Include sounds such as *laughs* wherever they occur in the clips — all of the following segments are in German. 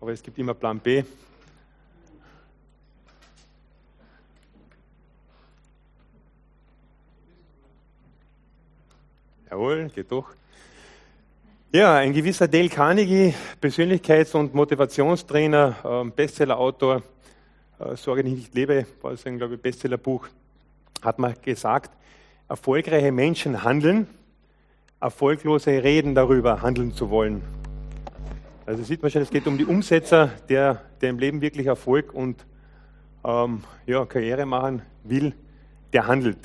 aber es gibt immer Plan B. Jawohl, geht doch. Ja, ein gewisser Dale Carnegie, Persönlichkeits- und Motivationstrainer, ähm, Bestsellerautor, äh, Sorge nicht lebe, war sein, glaube ich, Bestsellerbuch, hat mal gesagt, erfolgreiche Menschen handeln, erfolglose reden darüber, handeln zu wollen. Also sieht man schon, es geht um die Umsetzer, der, der im Leben wirklich Erfolg und ähm, ja, Karriere machen will, der handelt.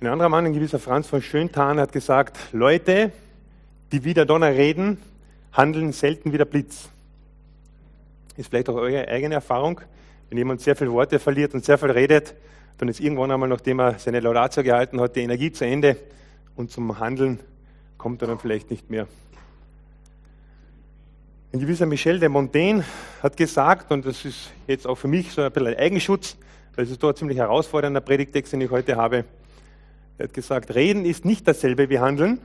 Ein anderer Mann, ein gewisser Franz von Schöntan, hat gesagt, Leute, die wie der Donner reden, handeln selten wie der Blitz. Ist vielleicht auch eure eigene Erfahrung. Wenn jemand sehr viele Worte verliert und sehr viel redet, dann ist irgendwann einmal, nachdem er seine Laudatio gehalten hat, die Energie zu Ende und zum Handeln kommt er dann vielleicht nicht mehr. Ein gewisser Michel de Montaigne hat gesagt, und das ist jetzt auch für mich so ein bisschen ein Eigenschutz, weil es ist dort ziemlich herausfordernder Predigtext, den ich heute habe, er hat gesagt, reden ist nicht dasselbe wie handeln.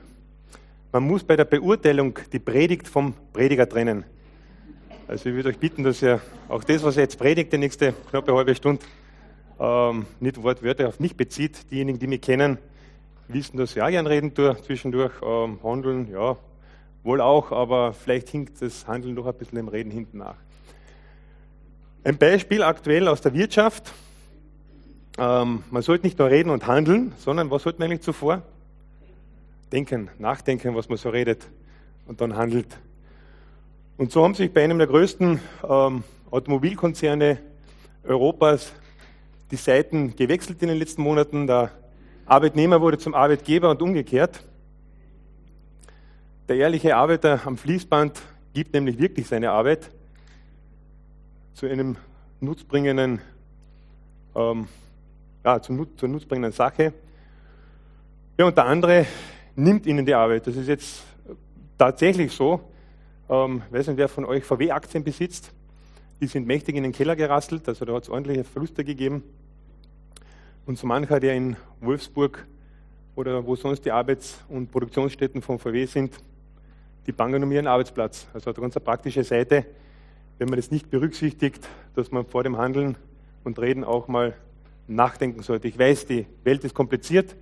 Man muss bei der Beurteilung die Predigt vom Prediger trennen. Also ich würde euch bitten, dass ihr auch das, was ihr jetzt predigt, die nächste knappe halbe Stunde, ähm, nicht Wortwörter auf mich bezieht. Diejenigen, die mich kennen, wissen, dass ich auch gern reden tue zwischendurch. Ähm, handeln, ja, wohl auch, aber vielleicht hinkt das Handeln doch ein bisschen dem Reden hinten nach. Ein Beispiel aktuell aus der Wirtschaft ähm, man sollte nicht nur reden und handeln, sondern was sollte man eigentlich zuvor? Denken, nachdenken, was man so redet und dann handelt. Und so haben sich bei einem der größten ähm, Automobilkonzerne Europas die Seiten gewechselt in den letzten Monaten. Der Arbeitnehmer wurde zum Arbeitgeber und umgekehrt. Der ehrliche Arbeiter am Fließband gibt nämlich wirklich seine Arbeit zu einem nutzbringenden ähm, ja, zur, zur nutzbringenden Sache. Ja, und der andere nimmt ihnen die Arbeit. Das ist jetzt tatsächlich so. Ähm, weiß nicht, wer von euch VW-Aktien besitzt. Die sind mächtig in den Keller gerasselt, also da hat es ordentliche Verluste gegeben. Und so mancher, der in Wolfsburg oder wo sonst die Arbeits- und Produktionsstätten von VW sind, die bangen um ihren Arbeitsplatz. Also hat eine ganz praktische Seite, wenn man das nicht berücksichtigt, dass man vor dem Handeln und Reden auch mal nachdenken sollte. Ich weiß, die Welt ist kompliziert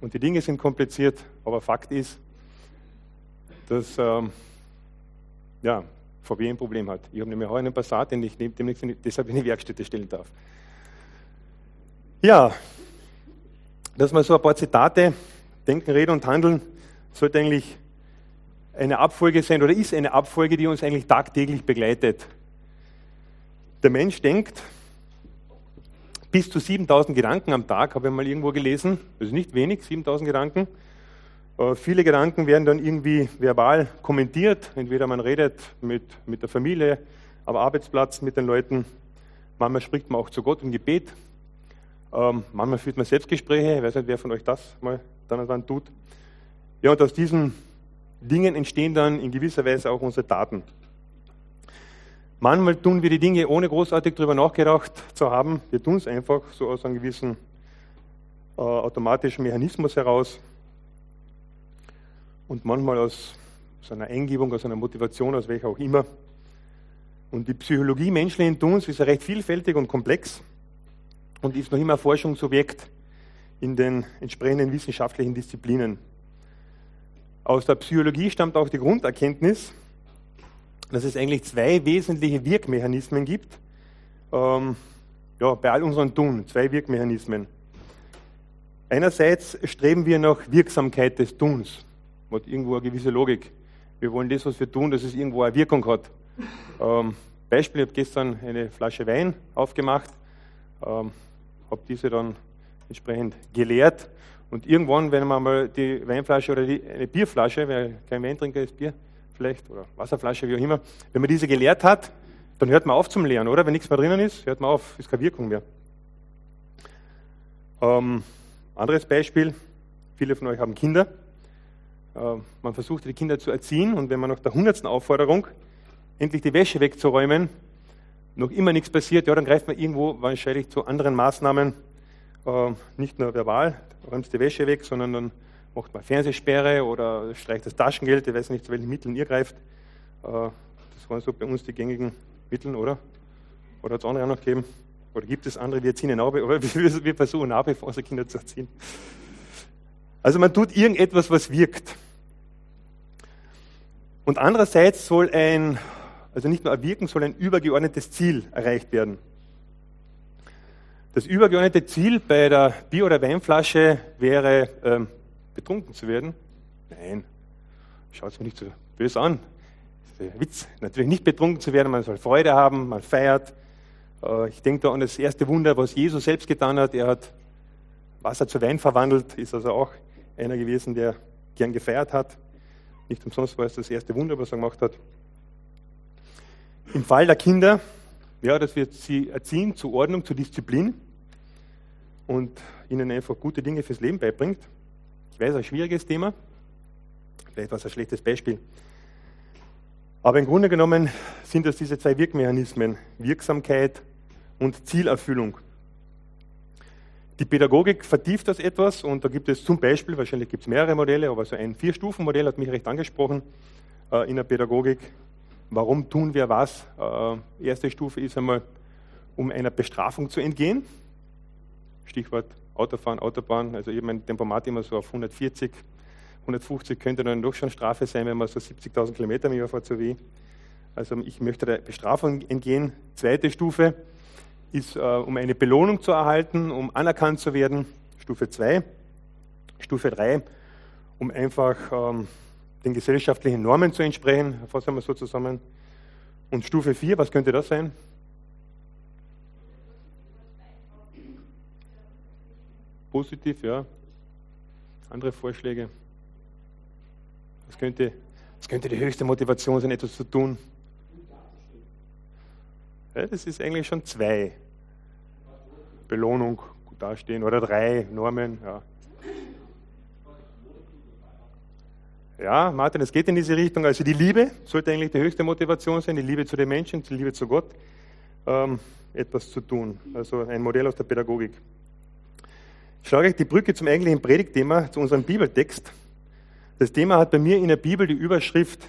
und die Dinge sind kompliziert, aber Fakt ist, dass ähm, ja, VW ein Problem hat. Ich habe nämlich heute einen Passat, den ich demnächst deshalb in die Werkstätte stellen darf. Ja, dass man so ein paar Zitate, Denken, Reden und Handeln, sollte eigentlich eine Abfolge sein oder ist eine Abfolge, die uns eigentlich tagtäglich begleitet. Der Mensch denkt, bis zu 7000 Gedanken am Tag, habe ich mal irgendwo gelesen. Das ist nicht wenig, 7000 Gedanken. Äh, viele Gedanken werden dann irgendwie verbal kommentiert. Entweder man redet mit, mit der Familie, am Arbeitsplatz mit den Leuten. Manchmal spricht man auch zu Gott im Gebet. Ähm, manchmal führt man Selbstgespräche. Ich weiß nicht, wer von euch das mal dann und wann tut. Ja, und aus diesen Dingen entstehen dann in gewisser Weise auch unsere Taten. Manchmal tun wir die Dinge ohne großartig darüber nachgedacht zu haben. Wir tun es einfach so aus einem gewissen äh, automatischen Mechanismus heraus. Und manchmal aus, aus einer Eingebung, aus einer Motivation, aus welcher auch immer. Und die Psychologie menschlichen Tuns ist ja recht vielfältig und komplex und ist noch immer Forschungsobjekt in den entsprechenden wissenschaftlichen Disziplinen. Aus der Psychologie stammt auch die Grunderkenntnis, dass es eigentlich zwei wesentliche Wirkmechanismen gibt. Ähm, ja, bei all unserem Tun, zwei Wirkmechanismen. Einerseits streben wir nach Wirksamkeit des Tuns, hat irgendwo eine gewisse Logik. Wir wollen das, was wir tun, dass es irgendwo eine Wirkung hat. Ähm, Beispiel, ich habe gestern eine Flasche Wein aufgemacht, ähm, habe diese dann entsprechend geleert und irgendwann, wenn man mal die Weinflasche oder die, eine Bierflasche, wer kein Weintrinker ist, Bier, vielleicht, oder Wasserflasche, wie auch immer, wenn man diese geleert hat, dann hört man auf zum Leeren, oder? Wenn nichts mehr drinnen ist, hört man auf, ist keine Wirkung mehr. Ähm, anderes Beispiel, viele von euch haben Kinder. Äh, man versucht die Kinder zu erziehen und wenn man nach der hundertsten Aufforderung endlich die Wäsche wegzuräumen, noch immer nichts passiert, ja, dann greift man irgendwo wahrscheinlich zu anderen Maßnahmen, äh, nicht nur verbal, räumst die Wäsche weg, sondern dann macht man Fernsehsperre oder streicht das Taschengeld, ich weiß nicht, zu welchen Mitteln ihr greift. Das waren so bei uns die gängigen Mittel, oder? Oder hat es andere auch noch gegeben? Oder gibt es andere, die erziehen ab, aber wir versuchen wie vor unsere Kinder zu erziehen. Also man tut irgendetwas, was wirkt. Und andererseits soll ein, also nicht nur ein Wirken, soll ein übergeordnetes Ziel erreicht werden. Das übergeordnete Ziel bei der Bier- oder Weinflasche wäre, ähm, betrunken zu werden. Nein, schaut es mir nicht so böse an. Das ist ein Witz. Natürlich nicht betrunken zu werden, man soll Freude haben, man feiert. Äh, ich denke da an das erste Wunder, was Jesus selbst getan hat. Er hat Wasser zu Wein verwandelt, ist also auch einer gewesen, der gern gefeiert hat. Nicht umsonst war es das erste Wunder, was er gemacht hat. Im Fall der Kinder, ja, dass wir sie erziehen zur Ordnung, zur Disziplin und ihnen einfach gute Dinge fürs Leben beibringt. Ich weiß, ein schwieriges Thema, vielleicht war es ein schlechtes Beispiel. Aber im Grunde genommen sind das diese zwei Wirkmechanismen, Wirksamkeit und Zielerfüllung. Die Pädagogik vertieft das etwas und da gibt es zum Beispiel, wahrscheinlich gibt es mehrere Modelle, aber so ein Vier-Stufen-Modell hat mich recht angesprochen äh, in der Pädagogik. Warum tun wir was? Äh, erste Stufe ist einmal, um einer Bestrafung zu entgehen. Stichwort Autofahren, Autobahn. Also ich mein Tempomat immer so auf 140, 150 könnte dann doch schon Strafe sein, wenn man so 70.000 Kilometer im Jahr fährt, so wie. Also ich möchte der Bestrafung entgehen. Zweite Stufe, ist, äh, um eine Belohnung zu erhalten, um anerkannt zu werden. Stufe 2. Stufe 3, um einfach ähm, den gesellschaftlichen Normen zu entsprechen. Fassen wir so zusammen. Und Stufe 4, was könnte das sein? Positiv, ja. Andere Vorschläge? Was könnte, was könnte die höchste Motivation sein, etwas zu tun? Ja, das ist eigentlich schon zwei. Belohnung, gut dastehen, oder drei Normen. Ja. Ja, Martin, es geht in diese Richtung. Also die Liebe sollte eigentlich die höchste Motivation sein, die Liebe zu den Menschen, die Liebe zu Gott, ähm, etwas zu tun. Also ein Modell aus der Pädagogik. Ich schlage euch die Brücke zum eigentlichen Predigtthema, zu unserem Bibeltext. Das Thema hat bei mir in der Bibel die Überschrift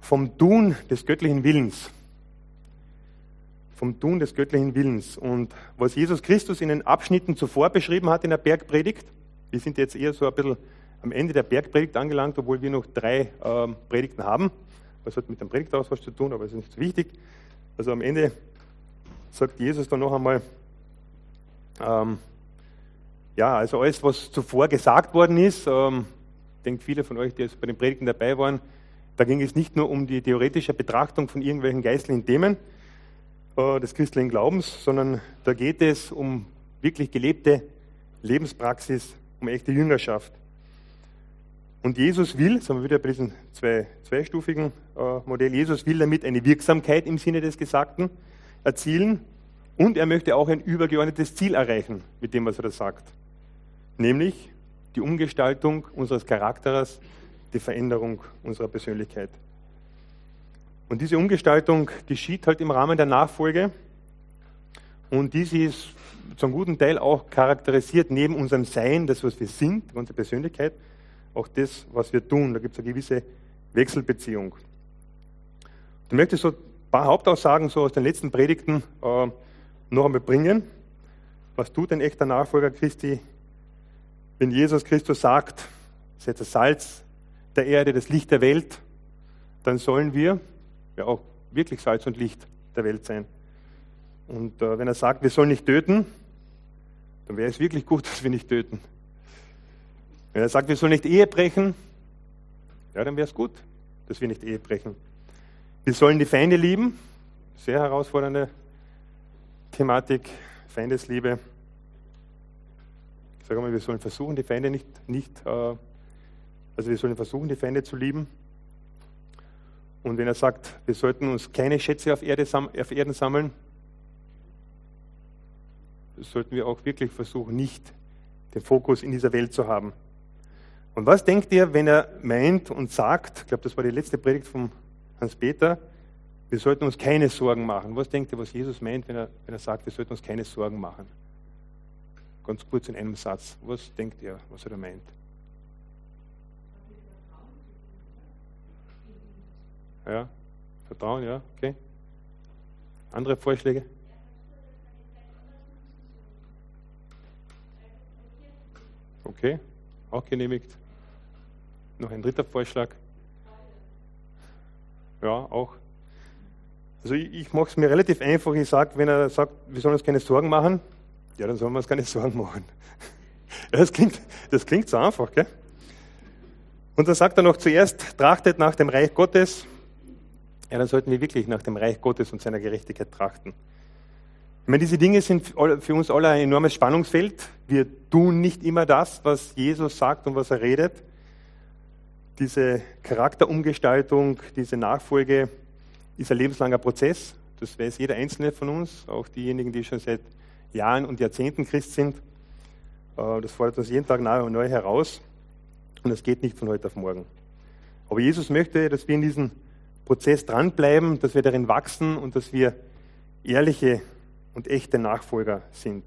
vom Tun des göttlichen Willens vom Tun des göttlichen Willens. Und was Jesus Christus in den Abschnitten zuvor beschrieben hat in der Bergpredigt, wir sind jetzt eher so ein bisschen am Ende der Bergpredigt angelangt, obwohl wir noch drei ähm, Predigten haben. Das hat mit dem Predigtaus was zu tun, aber es ist nicht so wichtig. Also am Ende sagt Jesus dann noch einmal, ähm, ja, also alles, was zuvor gesagt worden ist, ähm, ich denke viele von euch, die jetzt bei den Predigten dabei waren, da ging es nicht nur um die theoretische Betrachtung von irgendwelchen geistlichen Themen, äh, des christlichen Glaubens, sondern da geht es um wirklich gelebte Lebenspraxis, um echte Jüngerschaft. Und Jesus will, sagen wir wieder bei diesem zwei, zweistufigen äh, Modell, Jesus will damit eine Wirksamkeit im Sinne des Gesagten erzielen und er möchte auch ein übergeordnetes Ziel erreichen mit dem, was er da sagt. Nämlich die Umgestaltung unseres Charakters, die Veränderung unserer Persönlichkeit. Und diese Umgestaltung geschieht halt im Rahmen der Nachfolge. Und dies ist zum guten Teil auch charakterisiert neben unserem Sein, das, was wir sind, unsere Persönlichkeit, auch das, was wir tun. Da gibt es eine gewisse Wechselbeziehung. Ich möchte so ein paar Hauptaussagen so aus den letzten Predigten äh, noch einmal bringen. Was tut ein echter Nachfolger Christi, wenn Jesus Christus sagt, seid das Salz der Erde, das Licht der Welt, dann sollen wir ja auch wirklich Salz und Licht der Welt sein. Und äh, wenn er sagt, wir sollen nicht töten, dann wäre es wirklich gut, *laughs* dass wir nicht töten. Wenn er sagt, wir sollen nicht Ehe brechen, ja, dann wäre es gut, dass wir nicht Ehe brechen. Wir sollen die Feinde lieben, sehr herausfordernde Thematik, Feindesliebe. Ich sage mal, wir sollen versuchen, die Feinde nicht, nicht äh, also wir sollen versuchen, die Feinde zu lieben. Und wenn er sagt, wir sollten uns keine Schätze auf, Erde, auf Erden sammeln, sollten wir auch wirklich versuchen, nicht den Fokus in dieser Welt zu haben. Und was denkt ihr, wenn er meint und sagt, ich glaube, das war die letzte Predigt von Hans-Peter, wir sollten uns keine Sorgen machen. Was denkt ihr, was Jesus meint, wenn er, wenn er sagt, wir sollten uns keine Sorgen machen? Ganz kurz in einem Satz. Was denkt ihr, was er da meint? ja. Vertrauen, ja, okay. Andere Vorschläge? Okay, auch genehmigt. Noch ein dritter Vorschlag. Ja, auch. Also ich, ich mache es mir relativ einfach. Ich sage, wenn er sagt, wir sollen uns keine Sorgen machen, ja, dann sollen wir uns keine *laughs* Sorgen machen. Das klingt, das klingt so einfach, gell? Und dann sagt er noch zuerst, trachtet nach dem Reich Gottes. Ja, dann sollten wir wirklich nach dem Reich Gottes und seiner Gerechtigkeit trachten. Ich meine, diese Dinge sind für uns alle ein enormes Spannungsfeld. Wir tun nicht immer das, was Jesus sagt und was er redet. Diese Charakterumgestaltung, diese Nachfolge ist ein lebenslanger Prozess. Das weiß jeder Einzelne von uns, auch diejenigen, die schon seit Jahren und Jahrzehnten Christ sind. Äh, das fordert uns jeden Tag neu und neu heraus. Und das geht nicht von heute auf morgen. Aber Jesus möchte, dass wir in diesem Prozess dranbleiben, dass wir darin wachsen und dass wir ehrliche und echte Nachfolger sind.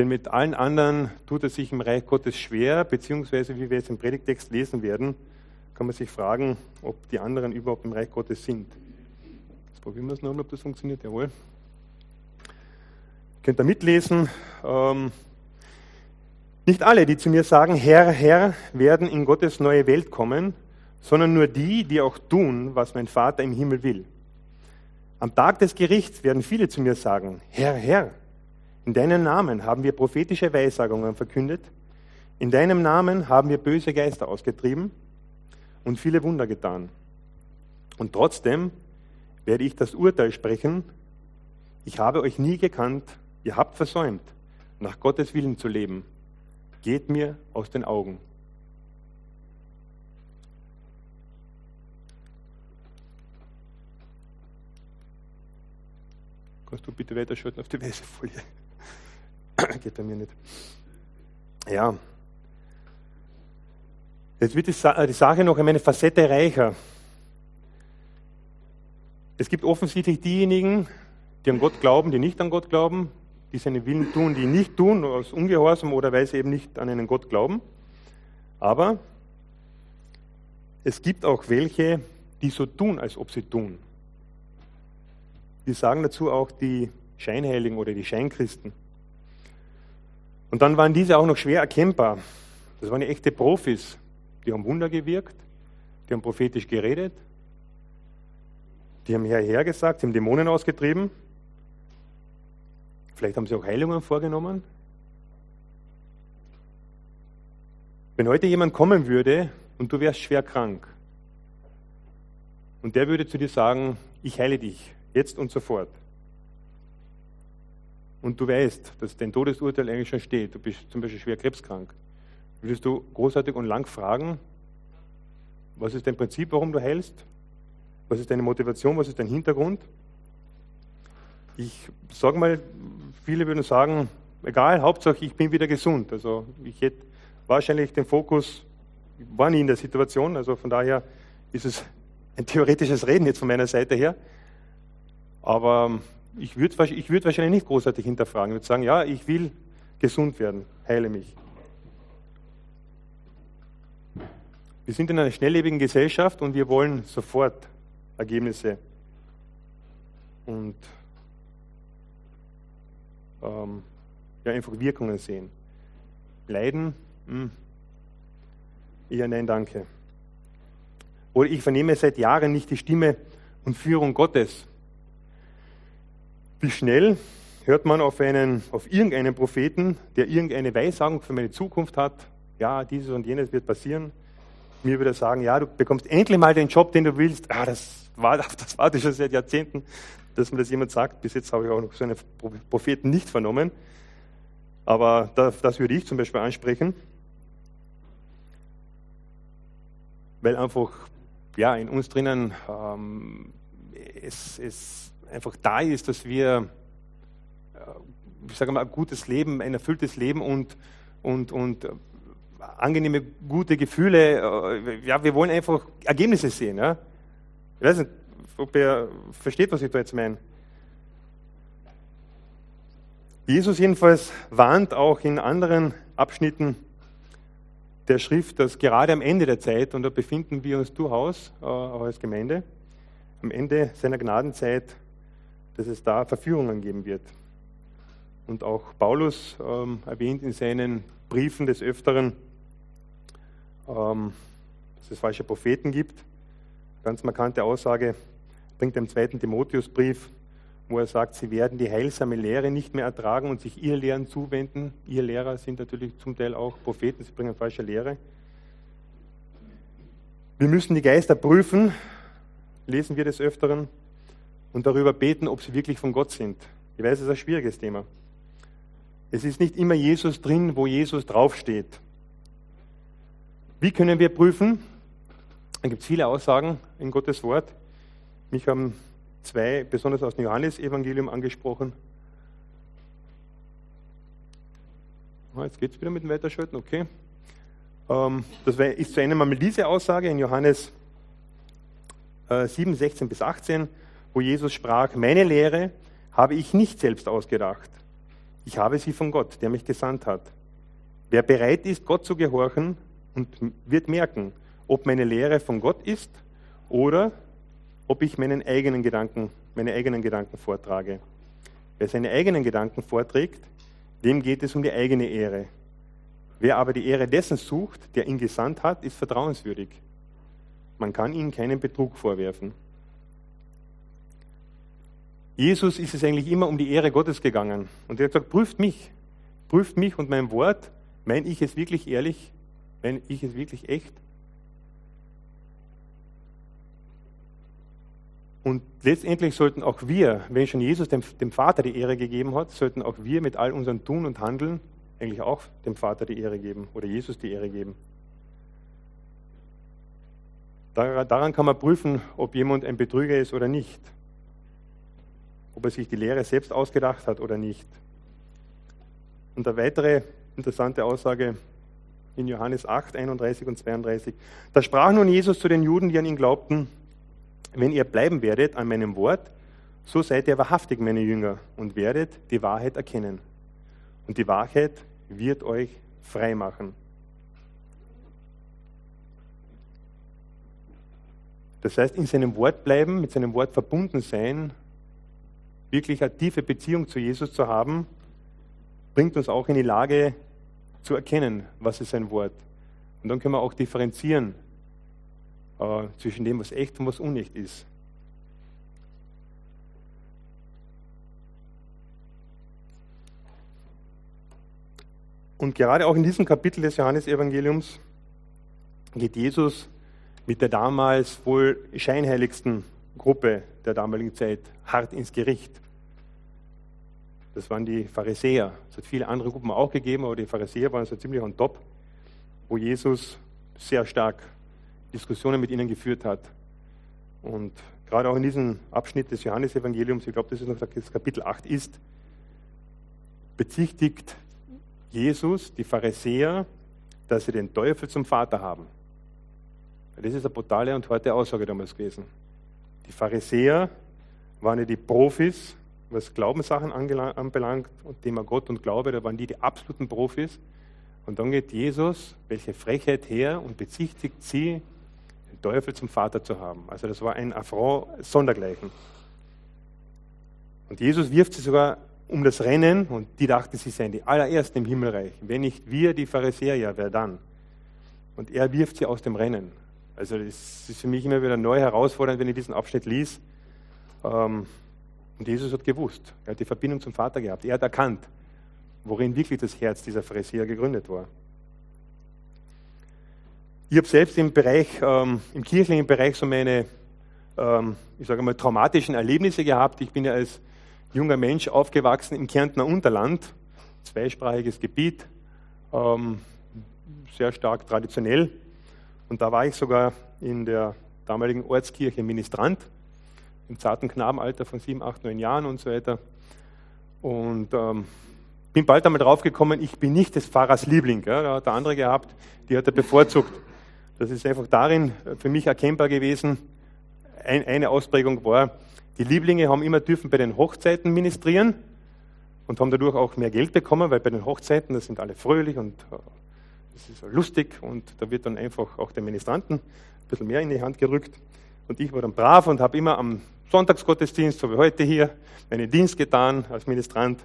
Denn mit allen anderen tut es sich im Reich Gottes schwer, beziehungsweise wie wir jetzt im Predigtext lesen werden, kann man sich fragen, ob die anderen überhaupt im Reich Gottes sind. Jetzt probieren wir es nochmal, ob das funktioniert. Jawohl. Ihr könnt da mitlesen. Ähm, nicht alle, die zu mir sagen, Herr, Herr, werden in Gottes neue Welt kommen, sondern nur die, die auch tun, was mein Vater im Himmel will. Am Tag des Gerichts werden viele zu mir sagen, Herr, Herr, in deinem Namen haben wir prophetische Weissagungen verkündet, in deinem Namen haben wir böse Geister ausgetrieben und viele Wunder getan. Und trotzdem werde ich das Urteil sprechen, ich habe euch nie gekannt, ihr habt versäumt, nach Gottes Willen zu leben. Geht mir aus den Augen. Kannst du bitte weiterschalten auf die weiße Folie? Geht bei mir nicht. Ja. Jetzt wird die Sache noch eine Facette reicher. Es gibt offensichtlich diejenigen, die an Gott glauben, die nicht an Gott glauben, die seinen Willen tun, die nicht tun, aus Ungehorsam oder weil sie eben nicht an einen Gott glauben. Aber es gibt auch welche, die so tun, als ob sie tun. Wir sagen dazu auch die Scheinheiligen oder die Scheinkristen. Und dann waren diese auch noch schwer erkennbar. Das waren echte Profis. Die haben Wunder gewirkt, die haben prophetisch geredet, die haben herher gesagt, sie haben Dämonen ausgetrieben. Vielleicht haben sie auch Heilungen vorgenommen. Wenn heute jemand kommen würde und du wärst schwer krank und der würde zu dir sagen, ich heile dich, Jetzt und sofort. Und du weißt, dass dein Todesurteil eigentlich schon steht. Du bist zum Beispiel schwer krebskrank. Würdest du großartig und lang fragen, was ist dein Prinzip, warum du heilst? Was ist deine Motivation? Was ist dein Hintergrund? Ich sage mal, viele würden sagen, egal, Hauptsache ich bin wieder gesund. Also ich hätte wahrscheinlich den Fokus, ich war nie in der Situation, also von daher ist es ein theoretisches Reden jetzt von meiner Seite her. Aber ich würde ich würd wahrscheinlich nicht großartig hinterfragen. Ich würde sagen, ja, ich will gesund werden, heile mich. Wir sind in einer schnelllebigen Gesellschaft und wir wollen sofort Ergebnisse und ähm, ja, einfach Wirkungen sehen. Leiden? Hm. Eher nein, danke. Oder ich vernehme seit Jahren nicht die Stimme und Führung Gottes. Wie schnell hört man auf, einen, auf irgendeinen Propheten, der irgendeine Weissagung für meine Zukunft hat, ja, dieses und jenes wird passieren. Mir würde er sagen, ja, du bekommst endlich mal den Job, den du willst. Ah, das war, *laughs* das warte schon seit Jahrzehnten, dass mir das jemand sagt. Bis jetzt habe ich auch noch so einen Propheten nicht vernommen. Aber das, das würde ich zum Beispiel ansprechen. Weil einfach, ja, in uns drinnen ähm, es, es einfach da ist, dass wir, äh, ich sage mal, ein gutes Leben, ein erfülltes Leben und, und, und äh, angenehme, gute Gefühle, äh, ja, wir wollen einfach Ergebnisse sehen. Ja? Ich weiß nicht, ob ihr versteht, was ich da jetzt meine. Jesus jedenfalls warnt auch in anderen Abschnitten der Schrift, dass gerade am Ende der Zeit, und da befinden wir uns durchaus äh, auch als Gemeinde, am Ende seiner Gnadenzeit, dass es da Verführungen geben wird. Und auch Paulus ähm, erwähnt in seinen Briefen des Öfteren, ähm, dass es falsche Propheten gibt. Ganz markante Aussage bringt er im zweiten Timotheusbrief, wo er sagt, sie werden die heilsame Lehre nicht mehr ertragen und sich ihr Lehren zuwenden. Ihr Lehrer sind natürlich zum Teil auch Propheten, sie bringen falsche Lehre. Wir müssen die Geister prüfen, lesen wir des Öfteren, und darüber beten, ob sie wirklich von Gott sind. Ich weiß, es ist ein schwieriges Thema. Es ist nicht immer Jesus drin, wo Jesus draufsteht. Wie können wir prüfen? Da gibt es viele Aussagen in Gottes Wort. Mich haben zwei, besonders aus dem Johannesevangelium, angesprochen. Ah, jetzt geht es wieder mit dem Weiterschalten, okay. Ähm, das ist zu einem einmal diese Aussage in Johannes 7, äh, 16 bis 18, wo Jesus sprach, meine Lehre habe ich nicht selbst ausgedacht. Ich habe sie von Gott, der mich gesandt hat. Wer bereit ist, Gott zu gehorchen und wird merken, ob meine Lehre von Gott ist oder ob ich meinen eigenen Gedanken, meine eigenen Gedanken vortrage. Wer seine eigenen Gedanken vorträgt, dem geht es um die eigene Ehre. Wer aber die Ehre dessen sucht, der ihn gesandt hat, ist vertrauenswürdig. Man kann ihm keinen Betrug vorwerfen. Jesus ist es eigentlich immer um die Ehre Gottes gegangen. Und er hat gesagt, prüft mich, prüft mich und mein Wort. Meine ich es wirklich ehrlich? Meine ich es wirklich echt? Und letztendlich sollten auch wir, wenn schon Jesus dem, dem, Vater die Ehre gegeben hat, sollten auch wir mit all unserem Tun und Handeln eigentlich auch dem Vater die Ehre geben oder Jesus die Ehre geben. Daran kann man prüfen, ob jemand ein Betrüger ist oder nicht ob er sich die Lehre selbst ausgedacht hat oder nicht. Und eine weitere interessante Aussage in Johannes 8, 31 und 32. Da sprach nun Jesus zu den Juden, die an ihn glaubten, wenn ihr bleiben werdet an meinem Wort, so seid ihr wahrhaftig meine Jünger und werdet die Wahrheit erkennen. Und die Wahrheit wird euch frei machen. Das heißt, in seinem Wort bleiben, mit seinem Wort verbunden sein, wirklich eine tiefe Beziehung zu Jesus zu haben, bringt uns auch in die Lage zu erkennen, was ist sein Wort. Und dann können wir auch differenzieren äh, zwischen dem, was echt und was unecht ist. Und gerade auch in diesem Kapitel des Johannesevangeliums geht Jesus mit der damals wohl scheinheiligsten Gruppe der damaligen Zeit hart ins Gericht. Das waren die Pharisäer. Es hat viele andere Gruppen auch gegeben, aber die Pharisäer waren so ziemlich on top, wo Jesus sehr stark Diskussionen mit ihnen geführt hat. Und gerade auch in diesem Abschnitt des Johannesevangeliums, ich glaube, das ist noch das Kapitel 8 ist, bezichtigt Jesus die Pharisäer, dass sie den Teufel zum Vater haben. Das ist eine brutale und harte Aussage damals gewesen. Die Pharisäer waren ja die Profis, was Glaubenssachen anbelangt und Thema Gott und Glaube, da waren die die absoluten Profis. Und dann geht Jesus, welche Frechheit her und bezichtigt sie, den Teufel zum Vater zu haben. Also das war ein Affront sondergleichen. Und Jesus wirft sie sogar um das Rennen und die dachten, sie seien die allerersten im Himmelreich. Wenn nicht wir, die Pharisäer, ja, wer dann? Und er wirft sie aus dem Rennen. Also das ist für mich immer wieder neu herausfordernd, wenn ich diesen Abschnitt lies. Ähm, und Jesus hat gewusst, er hat die Verbindung zum Vater gehabt. Er hat erkannt, worin wirklich das Herz dieser Pharisäer gegründet war. Ich habe selbst im Bereich, ähm, im kirchlichen Bereich so meine, ähm, ich sage mal, traumatischen Erlebnisse gehabt. Ich bin ja als junger Mensch aufgewachsen im Kärntner Unterland, zweisprachiges Gebiet, sehr stark traditionell. Und da war ich sogar in der damaligen Ortskirche Ministrant, im zarten Knabenalter von sieben, acht, neun Jahren und so weiter. Und ähm, bin bald einmal draufgekommen, ich bin nicht des Pfarrers Liebling. Ja, da hat der andere gehabt, die hat er bevorzugt. Das ist einfach darin für mich erkennbar gewesen. Ein, eine Ausprägung war, die Lieblinge haben immer dürfen bei den Hochzeiten ministrieren und haben dadurch auch mehr Geld bekommen, weil bei den Hochzeiten, das sind alle fröhlich und äh, das ist lustig und da wird dann einfach auch den Ministranten ein bisschen mehr in die Hand gerückt. Und ich war dann brav und habe immer am Sonntagsgottesdienst, so wie heute hier, meinen Dienst getan als Ministrant.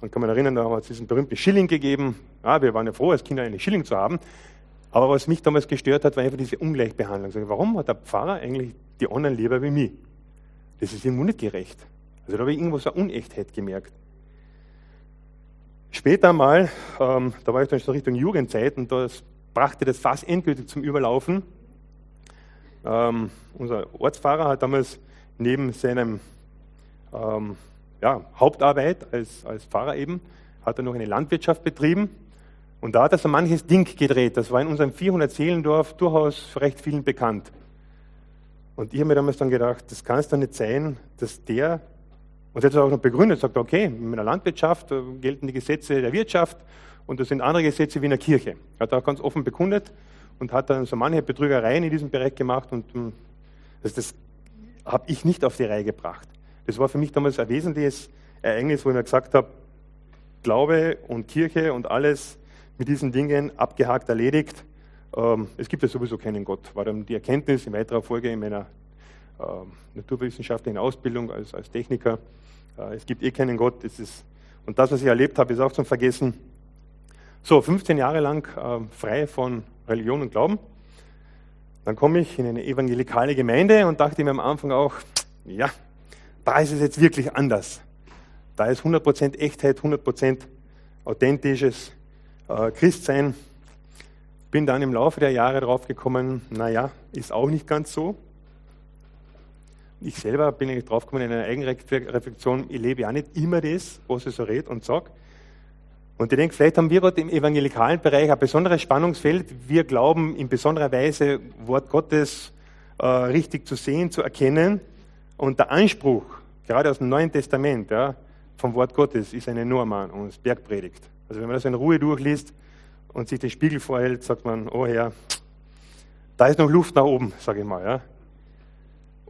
Man kann man erinnern, da hat es diesen berühmten Schilling gegeben. Ja, wir waren ja froh, als Kinder einen Schilling zu haben. Aber was mich damals gestört hat, war einfach diese Ungleichbehandlung. Warum hat der Pfarrer eigentlich die anderen lieber wie mich? Das ist irgendwo nicht gerecht. Also da habe ich irgendwo so Unechtheit gemerkt. Später mal, ähm, da war ich dann schon Richtung Jugendzeit und da brachte das fast endgültig zum Überlaufen. Ähm, unser Ortsfahrer hat damals neben seinem ähm, ja, Hauptarbeit als, als Pfarrer eben, hat er noch eine Landwirtschaft betrieben. Und da hat er so manches Ding gedreht. Das war in unserem 400-Seelendorf durchaus recht vielen bekannt. Und ich habe mir damals dann gedacht, das kann es doch nicht sein, dass der, und er hat es auch noch begründet, sagt, okay, in der Landwirtschaft gelten die Gesetze der Wirtschaft und das sind andere Gesetze wie in der Kirche. Er hat auch ganz offen bekundet und hat dann so manche Betrügereien in diesem Bereich gemacht und hm, das, das habe ich nicht auf die Reihe gebracht. Das war für mich damals ein wesentliches Ereignis, wo ich mir gesagt habe, Glaube und Kirche und alles mit diesen Dingen abgehakt erledigt. Ähm, es gibt ja sowieso keinen Gott. War dann die Erkenntnis in weiterer Folge in meiner äh, naturwissenschaftlichen Ausbildung als, als Techniker. Äh, es gibt eh keinen Gott. Es ist, und das, was ich erlebt habe, ist auch zum Vergessen. So, 15 Jahre lang äh, frei von Religion und Glauben. Dann komme ich in eine evangelikale Gemeinde und dachte mir am Anfang auch, ja, da ist es jetzt wirklich anders. Da ist 100% Echtheit, 100% authentisches äh, Christsein. Bin dann im Laufe der Jahre draufgekommen, naja, ist auch nicht ganz so. Ich selber bin eigentlich draufgekommen in einer Eigenreflexion, ich lebe ja nicht immer das, was ich so rede und sage. Und ich denke, vielleicht haben wir gerade im evangelikalen Bereich ein besonderes Spannungsfeld. Wir glauben in besonderer Weise, Wort Gottes äh, richtig zu sehen, zu erkennen. Und der Anspruch, gerade aus dem Neuen Testament, ja, vom Wort Gottes, ist eine Norma und Bergpredigt. Also wenn man das in Ruhe durchliest und sich den Spiegel vorhält, sagt man, oh Herr, da ist noch Luft nach oben, sage ich mal. Ja.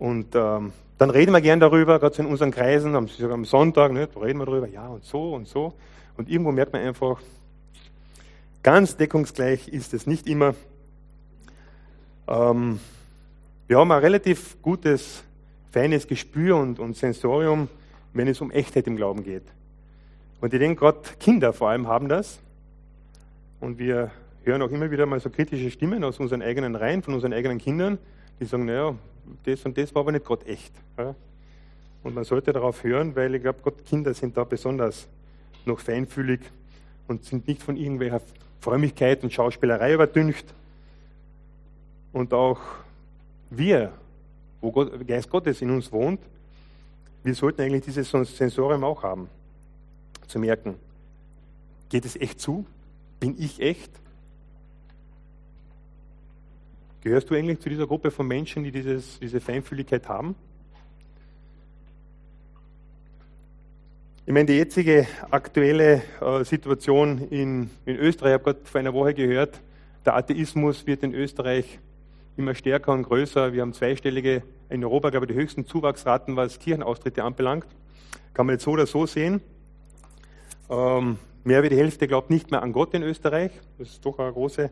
Und ähm, dann reden wir gern darüber, gerade so in unseren Kreisen, am, am Sonntag, ne, reden wir darüber, ja und so und so. Und irgendwo merkt man einfach, ganz deckungsgleich ist es nicht immer. Ähm, wir haben ein relativ gutes feines Gespür und, und Sensorium, wenn es um Echtheit im Glauben geht. Und ich denke, gerade Kinder vor allem haben das. Und wir hören auch immer wieder mal so kritische Stimmen aus unseren eigenen Reihen, von unseren eigenen Kindern, die sagen, naja, das und das war aber nicht Gott echt. Und man sollte darauf hören, weil ich glaube, Gott, Kinder sind da besonders noch feinfühlig und sind nicht von irgendwelcher Frömmigkeit und Schauspielerei überdüncht. Und auch wir wo Gott, Geist Gottes in uns wohnt, wir sollten eigentlich dieses Sensorium auch haben, zu merken, geht es echt zu? Bin ich echt? Gehörst du eigentlich zu dieser Gruppe von Menschen, die dieses, diese Feinfühligkeit haben? Ich meine, die jetzige aktuelle äh, Situation in, in Österreich, ich habe gerade vor einer Woche gehört, der Atheismus wird in Österreich immer stärker und größer. Wir haben zweistellige, in Europa, glaube ich, die höchsten Zuwachsraten, was Kirchenaustritte anbelangt. Kann man jetzt so oder so sehen. Ähm, mehr wie die Hälfte glaubt nicht mehr an Gott in Österreich. Das ist doch eine große,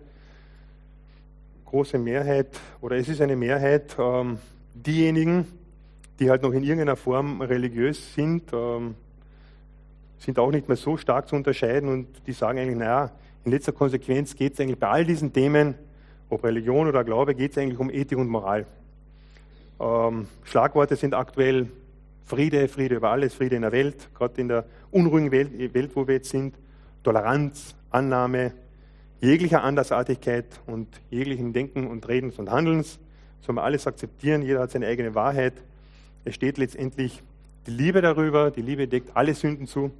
große Mehrheit, oder es ist eine Mehrheit. Ähm, diejenigen, die halt noch in irgendeiner Form religiös sind, ähm, sind auch nicht mehr so stark zu unterscheiden und die sagen eigentlich, naja, in letzter Konsequenz geht es eigentlich bei all diesen Themen ob Religion oder Glaube, geht es eigentlich um Ethik und Moral. Ähm, Schlagworte sind aktuell Friede, Friede über alles, Friede in der Welt, gerade in der unruhigen Welt, Welt, wo wir jetzt sind, Toleranz, Annahme, jeglicher Andersartigkeit und jeglichen Denken und Redens und Handelns. Soll man alles akzeptieren, jeder hat seine eigene Wahrheit. Es steht letztendlich die Liebe darüber, die Liebe deckt alle Sünden zu.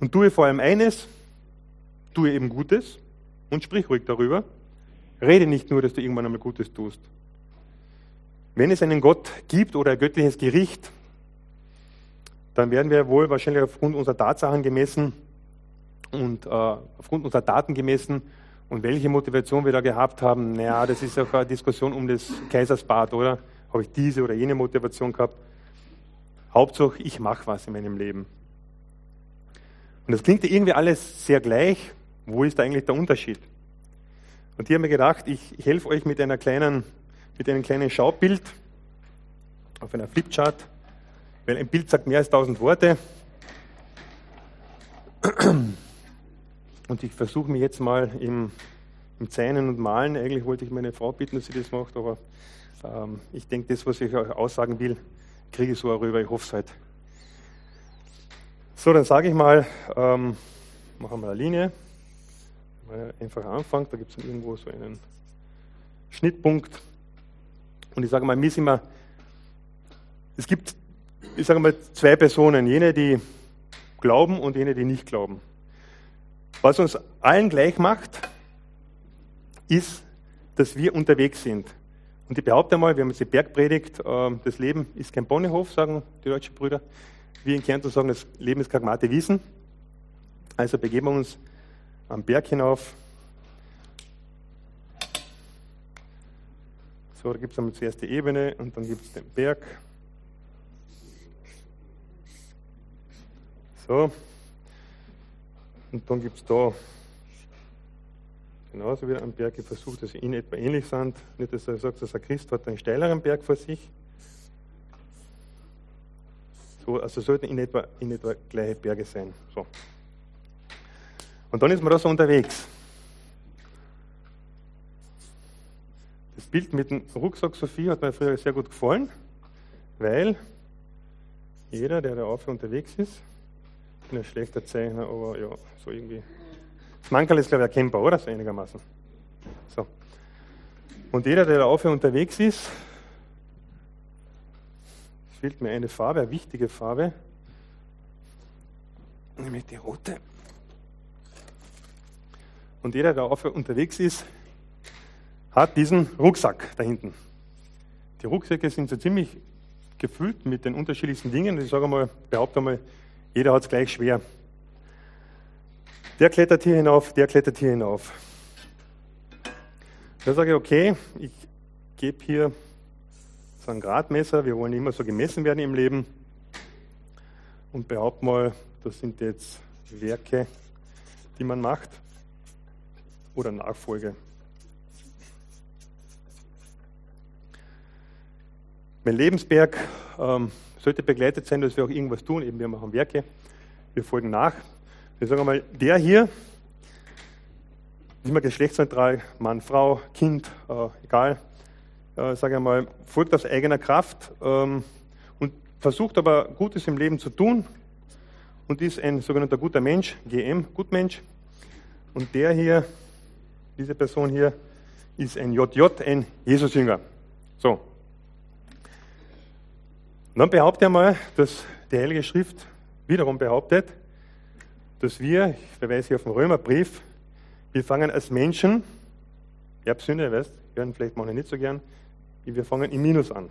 Und tue vor allem eines, tue eben Gutes und sprich ruhig darüber. Rede nicht nur, dass du irgendwann einmal Gutes tust. Wenn es einen Gott gibt oder ein göttliches Gericht, dann werden wir wohl wahrscheinlich aufgrund unserer Tatsachen gemessen und äh, aufgrund unserer Daten gemessen und welche Motivation wir da gehabt haben. Naja, das ist auch eine Diskussion um das Kaisersbad, oder? Habe ich diese oder jene Motivation gehabt? Hauptsache, ich mache was in meinem Leben. Und das klingt irgendwie alles sehr gleich, Wo ist da eigentlich der Unterschied? Und hier haben wir gedacht, ich, ich helfe euch mit einer kleinen, mit einem kleinen Schaubild auf einer Flipchart, weil ein Bild sagt mehr als tausend Worte. Und ich versuche mich jetzt mal im, im Zeichnen und Malen. Eigentlich wollte ich meine Frau bitten, dass sie das macht, aber ähm, ich denke, das, was ich euch aussagen will, kriege ich so auch rüber. Ich hoffe es halt. So, dann sage ich mal, ähm, machen wir eine Linie. Einfach anfangen, da gibt es irgendwo so einen Schnittpunkt. Und ich sage mal, mir ist immer, es gibt, ich sage mal, zwei Personen, jene, die glauben und jene, die nicht glauben. Was uns allen gleich macht, ist, dass wir unterwegs sind. Und ich behaupte mal, wir haben jetzt die Bergpredigt, ähm, das Leben ist kein Bonnehof, sagen die deutschen Brüder. Wir in Kärnten sagen, das Leben ist Kagmate Wiesen. Also begeben wir uns am Berg hinauf. So, da gibt es einmal zuerst die Ebene und dann gibt es den Berg. So. Und dann gibt es da genauso wie am Berg. Ich versuche, dass sie in etwa ähnlich sind. Nicht, dass er sagt, dass ein Christ hat einen steileren Berg vor sich. So, also sollten in etwa, in etwa gleiche Berge sein. So. Und dann ist man da so unterwegs. Das Bild mit dem Rucksack Sophie hat mir früher sehr gut gefallen, weil jeder, der da auf unterwegs ist, ein schlechter Zeichner, aber ja, so irgendwie. Das Mankerl ist, glaube ich, erkennbar, oder? So einigermaßen. So. Und jeder, der da auf unterwegs ist, fehlt mir eine Farbe, eine wichtige Farbe, nämlich die rote. Und jeder, der auf unterwegs ist, hat diesen Rucksack da hinten. Die Rucksäcke sind so ziemlich gefüllt mit den unterschiedlichsten Dingen. Ich sage mal, behaupte mal, jeder hat es gleich schwer. Der klettert hier hinauf, der klettert hier hinauf. Da sage ich, okay, ich gebe hier so ein Gradmesser, wir wollen immer so gemessen werden im Leben und behaupte mal, das sind jetzt Werke, die man macht oder Nachfolge. Mein Lebensberg ähm, sollte begleitet sein, dass wir auch irgendwas tun. Eben wir machen Werke, wir folgen nach. Wir sagen einmal, der hier, immer geschlechtsneutral, Mann, Frau, Kind, äh, egal, äh, sage einmal, folgt aus eigener Kraft ähm, und versucht aber Gutes im Leben zu tun und ist ein sogenannter guter Mensch, GM, Gutmensch. Und der hier, diese Person hier, ist ein JJ, ein Jesusjünger. So, und dann behauptet er mal, dass die Heilige Schrift wiederum behauptet, dass wir, ich verweise hier auf den Römerbrief, wir fangen als Menschen, Erbsünde, weißt, hören vielleicht manche nicht so gern, wir fangen im Minus an.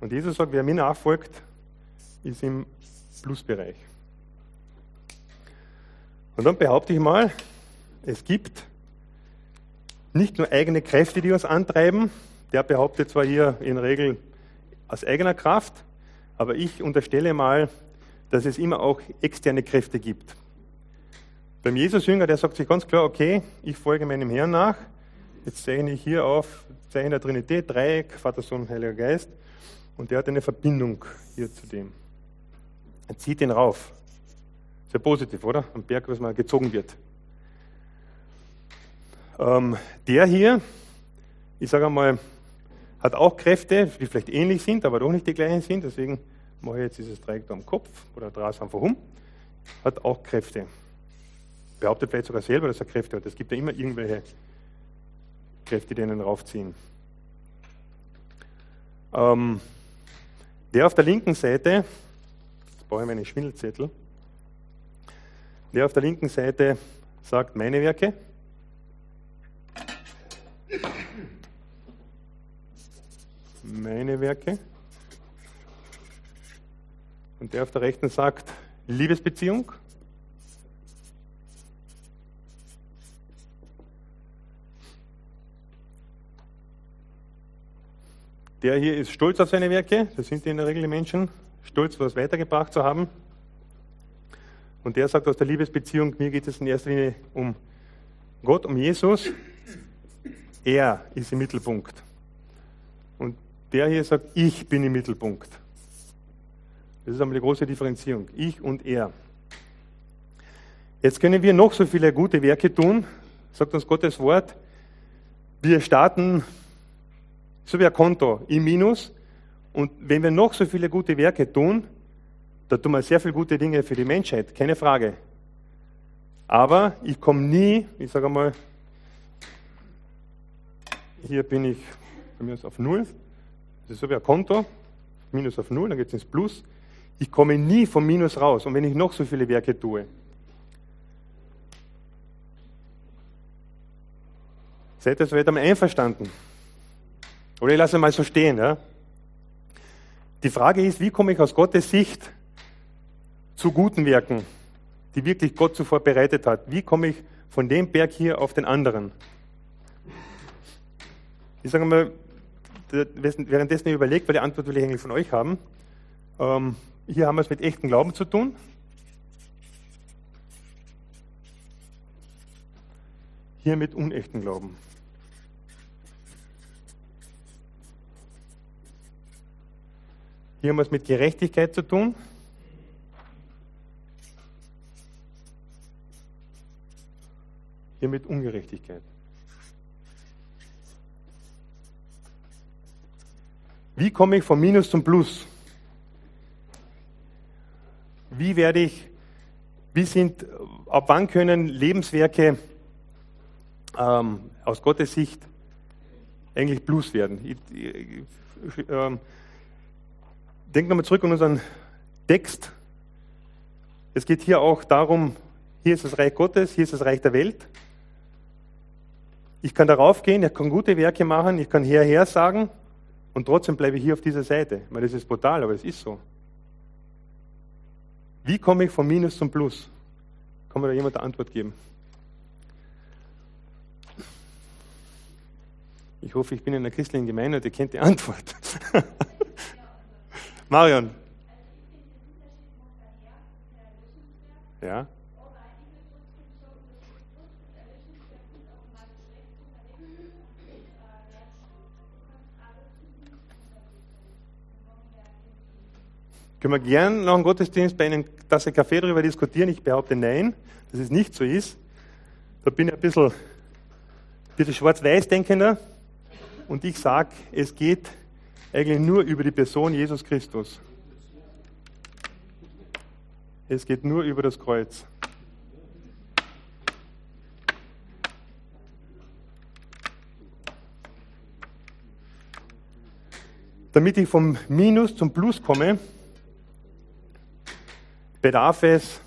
Und Jesus sagt, wer mir nachfolgt, ist im Plusbereich. Und dann behaupte ich mal, es gibt nicht nur eigene Kräfte, die uns antreiben, der behauptet zwar hier in Regel aus eigener Kraft, aber ich unterstelle mal, dass es immer auch externe Kräfte gibt. Beim Jesus-Jünger, der sagt sich ganz klar, okay, ich folge meinem Herrn nach. Jetzt zeichne ich hier auf, Zeichen der Trinität, Dreieck, Vater, Sohn, Heiliger Geist. Und der hat eine Verbindung hier zu dem. Er zieht ihn rauf. Sehr positiv, oder? Am Berg, was mal gezogen wird. Ähm, der hier, ich sage einmal, hat auch Kräfte, die vielleicht ähnlich sind, aber doch nicht die gleichen sind. Deswegen mache ich jetzt dieses Dreieck da am Kopf oder drehe einfach um. Hat auch Kräfte. Behauptet vielleicht sogar selber, dass er Kräfte hat. Es gibt ja immer irgendwelche Kräfte, die einen raufziehen. Ähm, der auf der linken Seite, jetzt brauche ich meine Schwindelzettel, der auf der linken Seite sagt, meine Werke, meine Werke. Und der auf der rechten sagt Liebesbeziehung. Der hier ist stolz auf seine Werke, das sind in der Regel die Menschen, stolz, was weitergebracht zu haben. Und der sagt aus der Liebesbeziehung, mir geht es in erster Linie um Gott, um Jesus. Er ist im Mittelpunkt. Der hier sagt, ich bin im Mittelpunkt. Das ist einmal die große Differenzierung. Ich und er. Jetzt können wir noch so viele gute Werke tun, sagt uns Gottes Wort. Wir starten so wie ein Konto im Minus. Und wenn wir noch so viele gute Werke tun, da tun wir sehr viele gute Dinge für die Menschheit, keine Frage. Aber ich komme nie, ich sage einmal, hier bin ich bei mir auf Null. Das ist so wie ein Konto, Minus auf Null, dann geht es ins Plus. Ich komme nie vom Minus raus. Und wenn ich noch so viele Werke tue, seid ihr soweit einmal einverstanden? Oder ich lasse mal so stehen. Ja? Die Frage ist, wie komme ich aus Gottes Sicht zu guten Werken, die wirklich Gott zuvor bereitet hat? Wie komme ich von dem Berg hier auf den anderen? Ich sage mal, währenddessen überlegt, weil die Antwort will ich eigentlich von euch haben. Ähm, hier haben wir es mit echten Glauben zu tun. Hier mit unechten Glauben. Hier haben wir es mit Gerechtigkeit zu tun. Hier mit Ungerechtigkeit. Wie komme ich vom Minus zum Plus? Wie werde ich, wie sind, ab wann können Lebenswerke ähm, aus Gottes Sicht eigentlich Plus werden? Ich, ich, ich, ähm, Denken nochmal zurück an unseren Text. Es geht hier auch darum, hier ist das Reich Gottes, hier ist das Reich der Welt. Ich kann darauf gehen, ich kann gute Werke machen, ich kann herher sagen und trotzdem bleibe ich hier auf dieser Seite. Ich meine, das ist brutal, aber es ist so. Wie komme ich vom Minus zum Plus? Kann mir da jemand eine Antwort geben? Ich hoffe, ich bin in einer christlichen Gemeinde und ihr kennt die Antwort. *laughs* Marion. Ja. Können wir gern nach dem Gottesdienst bei Ihnen Tasse Kaffee darüber diskutieren? Ich behaupte nein, dass es nicht so ist. Da bin ich ein bisschen, ein bisschen schwarz-weiß denkender. Und ich sage, es geht eigentlich nur über die Person Jesus Christus. Es geht nur über das Kreuz. Damit ich vom Minus zum Plus komme, bedarf es,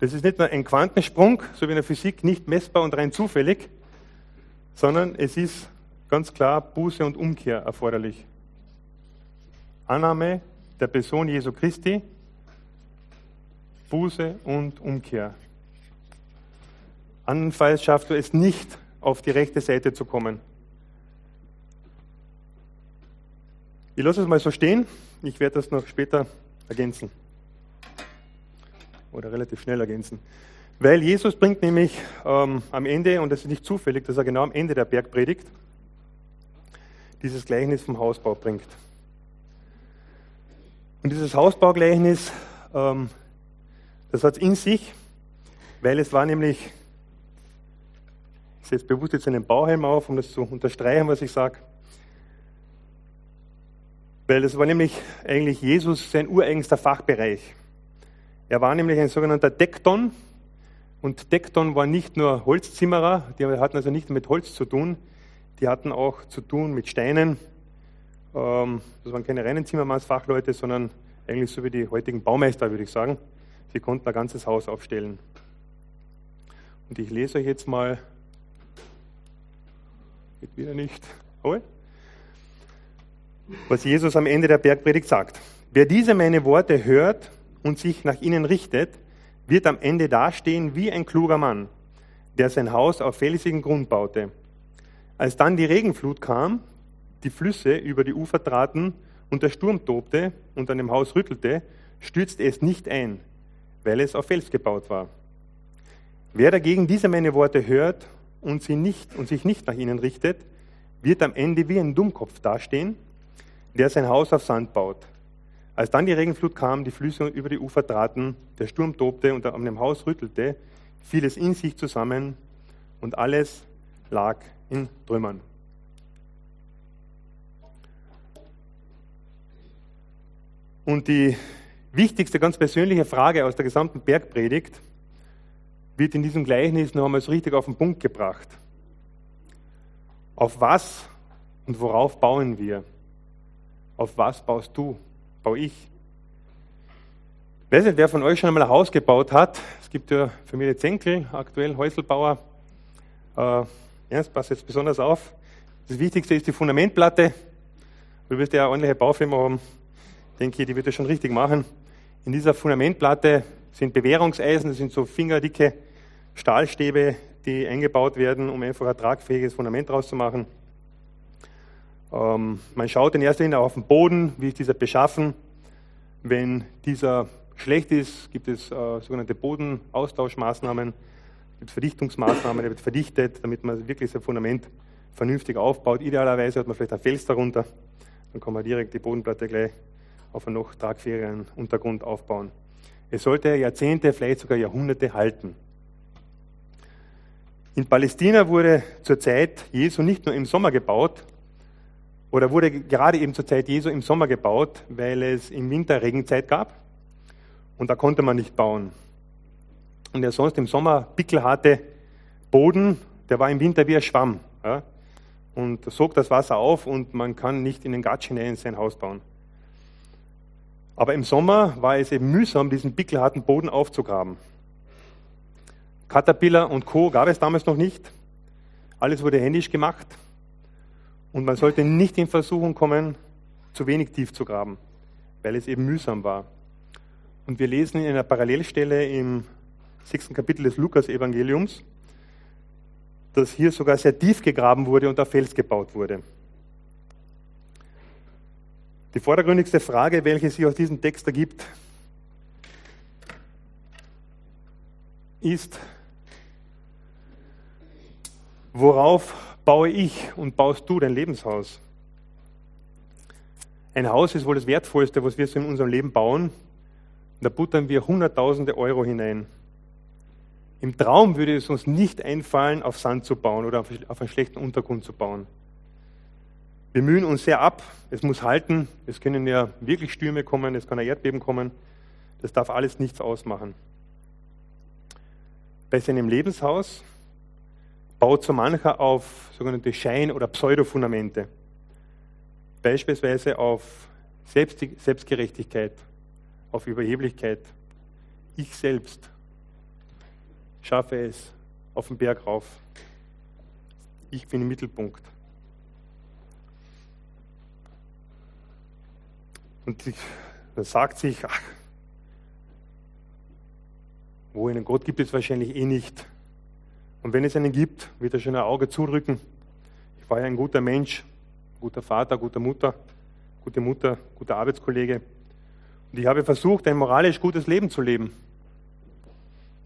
das ist nicht nur ein Quantensprung, so wie in der Physik, nicht messbar und rein zufällig, sondern es ist ganz klar Buße und Umkehr erforderlich. Annahme der Person Jesu Christi, Buße und Umkehr. Andernfalls schaffst du es nicht, auf die rechte Seite zu kommen. Ich lasse es mal so stehen. Ich werde das noch später ergänzen. Oder relativ schnell ergänzen. Weil Jesus bringt nämlich ähm, am Ende, und das ist nicht zufällig, dass er genau am Ende der Bergpredigt dieses Gleichnis vom Hausbau bringt. Und dieses Hausbaugleichnis, ähm, das hat es in sich, weil es war nämlich, ich setze bewusst jetzt einen Bauhelm auf, um das zu unterstreichen, was ich sage, weil es war nämlich eigentlich Jesus sein ureigenster Fachbereich. Er war nämlich ein sogenannter Dekton, und Dekton war nicht nur Holzzimmerer, die hatten also nicht mit Holz zu tun, die hatten auch zu tun mit Steinen. Ähm, das waren keine reinen Zimmermannsfachleute, sondern eigentlich so wie die heutigen Baumeister, würde ich sagen. Sie konnten ein ganzes Haus aufstellen. Und ich lese euch jetzt mal, geht wieder nicht, oh, was Jesus am Ende der Bergpredigt sagt. Wer diese meine Worte hört und sich nach ihnen richtet, wird am Ende dastehen wie ein kluger Mann, der sein Haus auf felsigen Grund baute. Als dann die Regenflut kam, die Flüsse über die Ufer traten und der Sturm tobte und an dem Haus rüttelte, stürzte es nicht ein, weil es auf Fels gebaut war. Wer dagegen diese meine Worte hört und, sie nicht, und sich nicht nach ihnen richtet, wird am Ende wie ein Dummkopf dastehen, der sein Haus auf Sand baut. Als dann die Regenflut kam, die Flüsse über die Ufer traten, der Sturm tobte und an dem Haus rüttelte, fiel es in sich zusammen und alles lag in Trümmern. Und die wichtigste, ganz persönliche Frage aus der gesamten Bergpredigt wird in diesem Gleichnis noch einmal so richtig auf den Punkt gebracht. Auf was und worauf bauen wir? Auf was baust du? Bau ich? Ich weiß nicht, wer von euch schon einmal ein Haus gebaut hat. Es gibt ja Familie Zenkel, aktuell Häuselbauer. Äh, ja, passt jetzt besonders auf. Das Wichtigste ist die Fundamentplatte. Du wirst ja eine ordentliche Baufirma haben. Ich denke, die wird das schon richtig machen. In dieser Fundamentplatte sind Bewährungseisen, das sind so fingerdicke Stahlstäbe, die eingebaut werden, um einfach ein tragfähiges Fundament draus zu machen. Ähm, man schaut in erster Linie auf den Boden, wie ist dieser beschaffen. Wenn dieser schlecht ist, gibt es äh, sogenannte Bodenaustauschmaßnahmen, gibt Verdichtungsmaßnahmen, der wird verdichtet, damit man wirklich sein Fundament vernünftig aufbaut. Idealerweise hat man vielleicht ein Fels darunter, dann kann man direkt die Bodenplatte gleich auf einen noch tragfähigeren Untergrund aufbauen. Es sollte Jahrzehnte, vielleicht sogar Jahrhunderte halten. In Palästina wurde zur Zeit Jesu nicht nur im Sommer gebaut, oder wurde gerade eben zur Zeit Jesu im Sommer gebaut, weil es im Winter Regenzeit gab und da konnte man nicht bauen. Und der sonst im Sommer pickelharte Boden, der war im Winter wie ein Schwamm ja, und sog das Wasser auf und man kann nicht in den Gatsch hinein sein Haus bauen. Aber im Sommer war es eben mühsam, diesen pickelharten Boden aufzugraben. Caterpillar und Co. gab es damals noch nicht. Alles wurde händisch gemacht. Und man sollte nicht in Versuchung kommen, zu wenig tief zu graben, weil es eben mühsam war. Und wir lesen in einer Parallelstelle im sechsten Kapitel des Lukas-Evangeliums, dass hier sogar sehr tief gegraben wurde und auf Fels gebaut wurde. Die vordergründigste Frage, welche sich aus diesem Text ergibt, ist, worauf baue ich und baust du dein Lebenshaus? Ein Haus ist wohl das Wertvollste, was wir so in unserem Leben bauen. Da buttern wir Hunderttausende Euro hinein. Im Traum würde es uns nicht einfallen, auf Sand zu bauen oder auf einen schlechten Untergrund zu bauen. Wir mühen uns sehr ab, es muss halten, es können ja wirklich Stürme kommen, es kann ein Erdbeben kommen, das darf alles nichts ausmachen. Bei seinem Lebenshaus baut so mancher auf sogenannte Schein- oder Pseudofundamente, beispielsweise auf Selbst Selbstgerechtigkeit, auf Überheblichkeit. Ich selbst schaffe es auf den Berg rauf. Ich bin im Mittelpunkt. Und man sagt sich, ach, wo einen Gott gibt es wahrscheinlich eh nicht. Und wenn es einen gibt, wird er schon ein Auge zudrücken. Ich war ja ein guter Mensch, guter Vater, guter Mutter, gute Mutter, guter Arbeitskollege. Und ich habe versucht, ein moralisch gutes Leben zu leben.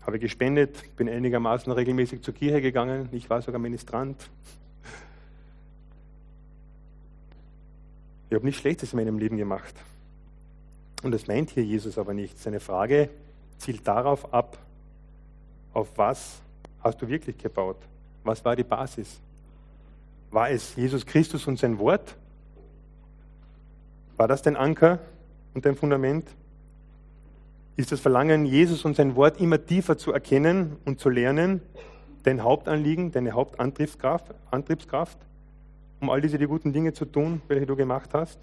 Habe gespendet, bin einigermaßen regelmäßig zur Kirche gegangen. Ich war sogar Ministrant. Ich habe nichts Schlechtes in meinem Leben gemacht. Und das meint hier Jesus aber nicht. Seine Frage zielt darauf ab, auf was hast du wirklich gebaut? Was war die Basis? War es Jesus Christus und sein Wort? War das dein Anker und dein Fundament? Ist das Verlangen, Jesus und sein Wort immer tiefer zu erkennen und zu lernen, dein Hauptanliegen, deine Hauptantriebskraft, Antriebskraft, um all diese die guten Dinge zu tun, welche du gemacht hast?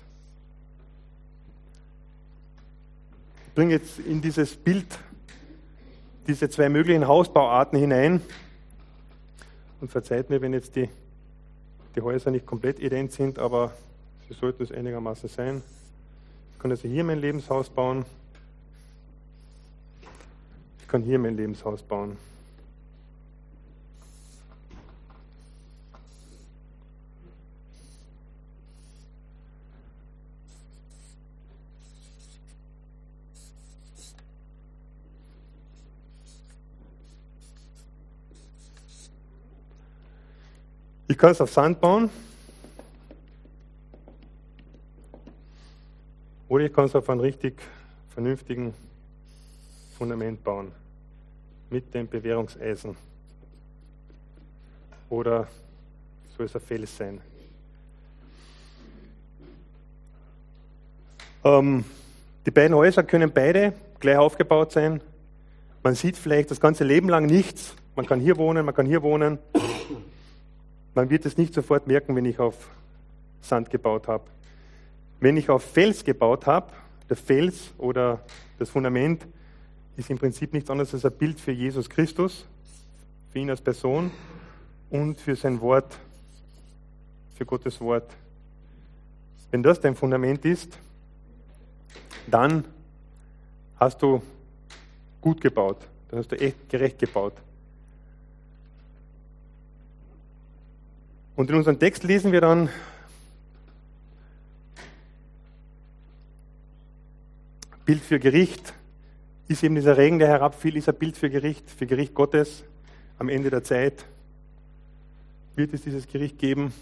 Ich bringe jetzt in dieses Bild diese zwei möglichen Hausbauarten hinein. Und verzeiht mir, wenn jetzt die, die Häuser nicht komplett ident sind, aber sie sollten es einigermaßen sein. Ich kann also hier mein Lebenshaus bauen. Ich kann hier mein Lebenshaus bauen. Kann es auf Sand bauen. Oder ich kann es auf einem richtig vernünftigen Fundament bauen. Mit dem Bewährungseisen. Oder soll es ein Fels sein. Ähm, die beiden Häuser können beide gleich aufgebaut sein. Man sieht vielleicht das ganze Leben lang nichts. Man kann hier wohnen, man kann hier wohnen. Man wird es nicht sofort merken, wenn ich auf Sand gebaut habe. Wenn ich auf Fels gebaut habe, der Fels oder das Fundament ist im Prinzip nichts anderes als ein Bild für Jesus Christus, für ihn als Person und für sein Wort, für Gottes Wort. Wenn das dein Fundament ist, dann hast du gut gebaut, dann hast du echt gerecht gebaut. Und in unserem Text lesen wir dann, Bild für Gericht ist eben dieser Regen, der herabfiel, ist ein Bild für Gericht, für Gericht Gottes. Am Ende der Zeit wird es dieses Gericht geben.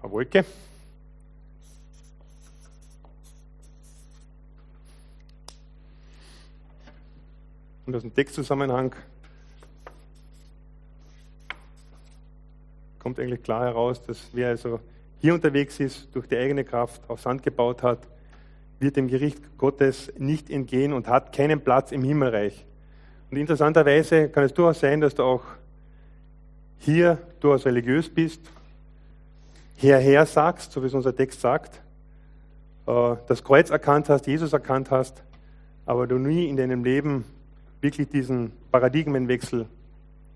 Eine Wolke. Und aus dem Textzusammenhang kommt eigentlich klar heraus, dass wer also hier unterwegs ist, durch die eigene Kraft auf Sand gebaut hat, wird dem Gericht Gottes nicht entgehen und hat keinen Platz im Himmelreich. Und interessanterweise kann es durchaus sein, dass du auch hier durchaus religiös bist, herher sagst, so wie es unser Text sagt, äh, das Kreuz erkannt hast, Jesus erkannt hast, aber du nie in deinem Leben wirklich diesen Paradigmenwechsel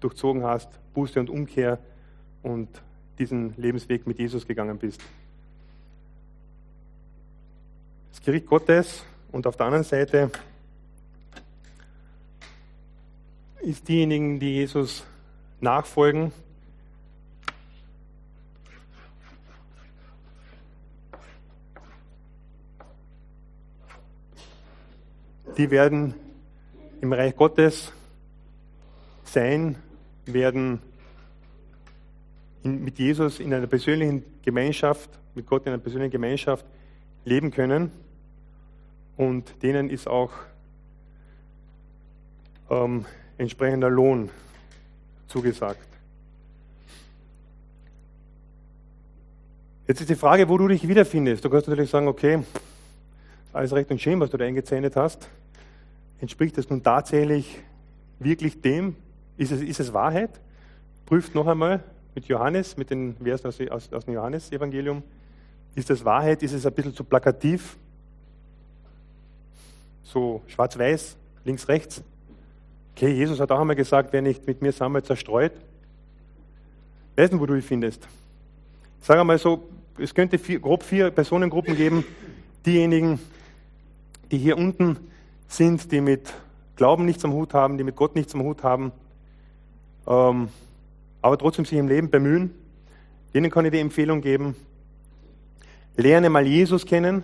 durchzogen hast, Buße und Umkehr und diesen Lebensweg mit Jesus gegangen bist. Das Gericht Gottes und auf der anderen Seite ist diejenigen, die Jesus nachfolgen, die werden im Reich Gottes sein, werden mit Jesus in einer persönlichen Gemeinschaft, mit Gott in einer persönlichen Gemeinschaft leben können. Und denen ist auch ähm, entsprechender Lohn zugesagt. Jetzt ist die Frage, wo du dich wiederfindest. Du kannst natürlich sagen, okay, alles recht und schön, was du da eingezeichnet hast. Entspricht das nun tatsächlich wirklich dem? Ist es, ist es Wahrheit? Prüft noch einmal, mit Johannes, mit den Versen aus, aus, aus dem Johannesevangelium. Ist das Wahrheit? Ist es ein bisschen zu plakativ? So schwarz-weiß, links, rechts? Okay, Jesus hat auch einmal gesagt, wer nicht mit mir sammelt, zerstreut. Weißt du, wo du dich findest? Sage einmal so, es könnte vier, grob vier Personengruppen geben. Diejenigen, die hier unten sind, die mit Glauben nichts am Hut haben, die mit Gott nichts am Hut haben. Ähm, aber trotzdem sich im Leben bemühen. Denen kann ich die Empfehlung geben, lerne mal Jesus kennen.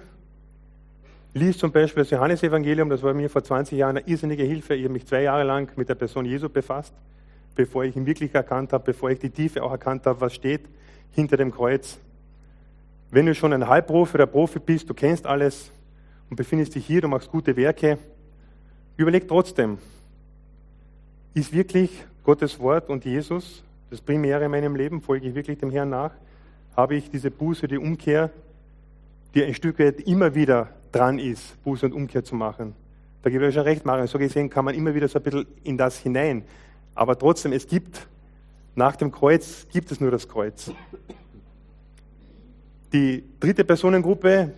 Lies zum Beispiel das Johannesevangelium, das war mir vor 20 Jahren eine irrsinnige Hilfe. Ich habe mich zwei Jahre lang mit der Person Jesu befasst, bevor ich ihn wirklich erkannt habe, bevor ich die Tiefe auch erkannt habe, was steht hinter dem Kreuz. Wenn du schon ein Halbprofi oder Profi bist, du kennst alles und befindest dich hier, du machst gute Werke, überleg trotzdem, ist wirklich Gottes Wort und Jesus das Primäre in meinem Leben, folge ich wirklich dem Herrn nach, habe ich diese Buße, die Umkehr, die ein Stück weit immer wieder dran ist, Buße und Umkehr zu machen. Da gebe ich euch schon recht, Marian. So gesehen kann man immer wieder so ein bisschen in das hinein. Aber trotzdem, es gibt, nach dem Kreuz gibt es nur das Kreuz. Die dritte Personengruppe,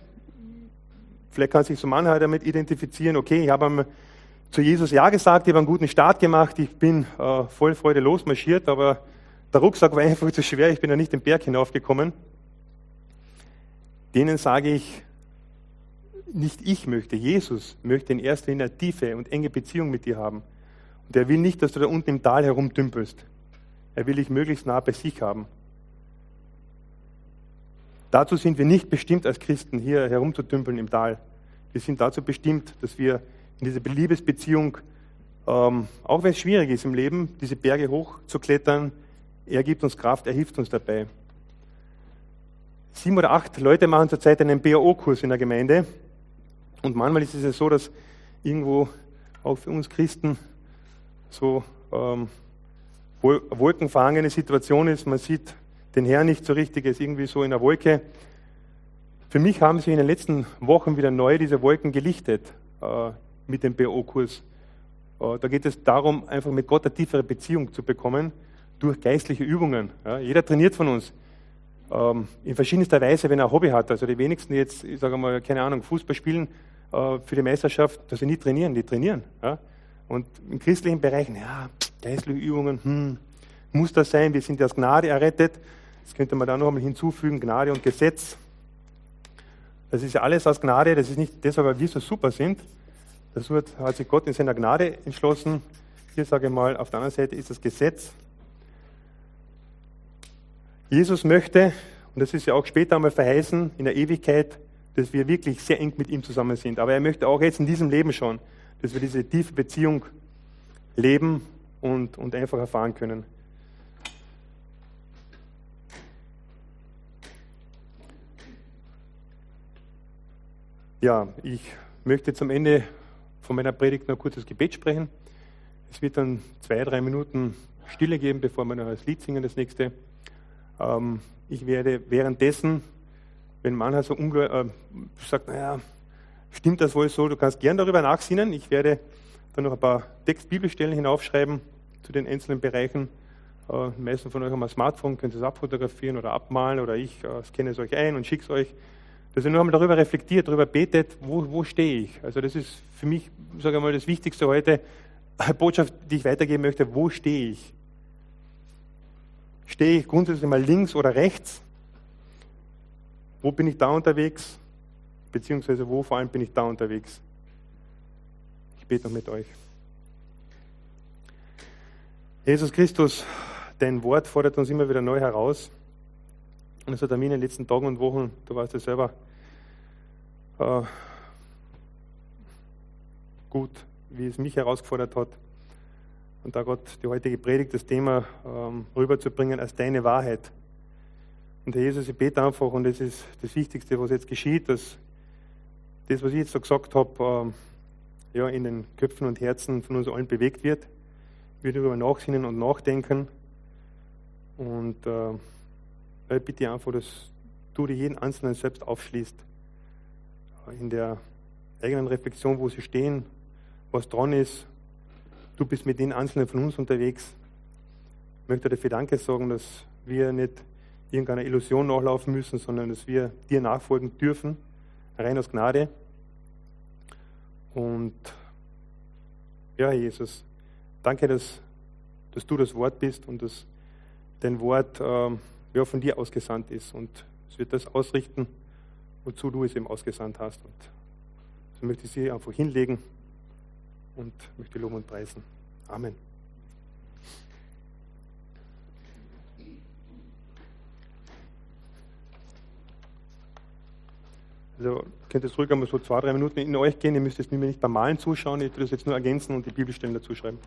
vielleicht kann sich so mancher damit identifizieren, okay, ich habe zu Jesus Ja gesagt, ich habe einen guten Start gemacht, ich bin äh, voll Freude losmarschiert, aber der Rucksack war *laughs* einfach zu schwer, ich bin ja nicht den Berg hinaufgekommen. Denen sage ich, nicht ich möchte, Jesus möchte in erster Linie eine tiefe und enge Beziehung mit dir haben. Und er will nicht, dass du da unten im Tal herumdümpelst. Er will dich möglichst nah bei sich haben. Dazu sind wir nicht bestimmt als Christen hier herumzudümpeln im Tal. Wir sind dazu bestimmt, dass wir in dieser Liebesbeziehung Ähm, auch wenn es schwierig ist im Leben, diese Berge hochzuklettern, er gibt uns Kraft, er hilft uns dabei. Sieben oder acht Leute machen zurzeit einen BAO-Kurs in der Gemeinde. Und manchmal ist es ja so, dass irgendwo auch für uns Christen so ähm, wolkenverhangene Situation ist. Man sieht den Herrn nicht so richtig, er ist irgendwie so in der Wolke. Für mich haben sich in den letzten Wochen wieder neu diese Wolken gelichtet äh, mit dem BO-Kurs. Äh, da geht es darum, einfach mit Gott eine tiefere Beziehung zu bekommen durch geistliche Übungen. Ja, jeder trainiert von uns ähm, in verschiedenster Weise, wenn er ein Hobby hat. Also die wenigsten jetzt, ich sage mal, keine Ahnung, Fußball spielen äh, für die Meisterschaft, dass sie nie trainieren, die trainieren. Ja. Und im christlichen Bereich, ja, geistliche Übungen, hm, muss das sein? Wir sind aus Gnade errettet. Das könnte man da noch einmal hinzufügen, Gnade und Gesetz. Das ist ja alles aus Gnade, das ist nicht deshalb, weil wir so super sind. Das hat sich Gott in seiner Gnade entschlossen. Hier sage ich mal, auf der anderen Seite ist das Gesetz. Jesus möchte, und das ist ja auch später einmal verheißen, in der Ewigkeit, dass wir wirklich sehr eng mit ihm zusammen sind. Aber er möchte auch jetzt in diesem Leben schon, dass wir diese tiefe Beziehung leben und, und einfach erfahren können. Ja, ich möchte zum Ende von meiner Predigt noch ein kurzes Gebet sprechen. Es wird dann zwei, drei Minuten Stille geben, bevor wir noch das Lied singen, das nächste. Ähm, ich werde währenddessen, wenn man halt so äh, sagt, naja, stimmt das wohl so, du kannst gern darüber nachsinnen. Ich werde dann noch ein paar Textbibelstellen hinaufschreiben zu den einzelnen Bereichen. Äh, die meisten von euch haben ein Smartphone, könnt es abfotografieren oder abmalen oder ich äh, scanne es euch ein und schicke es euch dass ihr nur einmal darüber reflektiert, darüber betet, wo, wo stehe ich. Also das ist für mich, sage ich mal, das Wichtigste heute, eine Botschaft, die ich weitergeben möchte, wo stehe ich? Stehe ich grundsätzlich mal links oder rechts? Wo bin ich da unterwegs? Beziehungsweise wo vor allem bin ich da unterwegs? Ich bete noch mit euch. Jesus Christus, dein Wort fordert uns immer wieder neu heraus. Und es hat mir in den letzten Tagen und Wochen, du weißt ja selber, äh, gut, wie es mich herausgefordert hat. Und da Gott die heutige Predigt, das Thema ähm, rüberzubringen als deine Wahrheit. Und Herr Jesus, ich bete einfach, und das ist das Wichtigste, was jetzt geschieht, dass das, was ich jetzt so gesagt habe, äh, ja, in den Köpfen und Herzen von uns allen bewegt wird. Wir darüber nachsinnen und nachdenken. Und äh, ich bitte einfach, dass du dir jeden Einzelnen selbst aufschließt in der eigenen Reflexion, wo sie stehen, was dran ist. Du bist mit den Einzelnen von uns unterwegs. Ich möchte dafür Danke sagen, dass wir nicht irgendeiner Illusion nachlaufen müssen, sondern dass wir dir nachfolgen dürfen, rein aus Gnade. Und ja, Jesus, danke, dass, dass du das Wort bist und dass dein Wort äh, ja, von dir ausgesandt ist. Und es wird das ausrichten, wozu du es eben ausgesandt hast. Und so möchte ich sie einfach hinlegen und möchte loben und preisen. Amen. Also könnt ihr ruhig einmal so zwei, drei Minuten in euch gehen. Ihr müsst jetzt mir nicht beim Malen zuschauen. Ich würde das jetzt nur ergänzen und die Bibelstellen dazu schreiben.